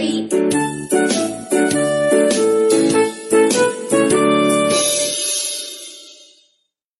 sleep.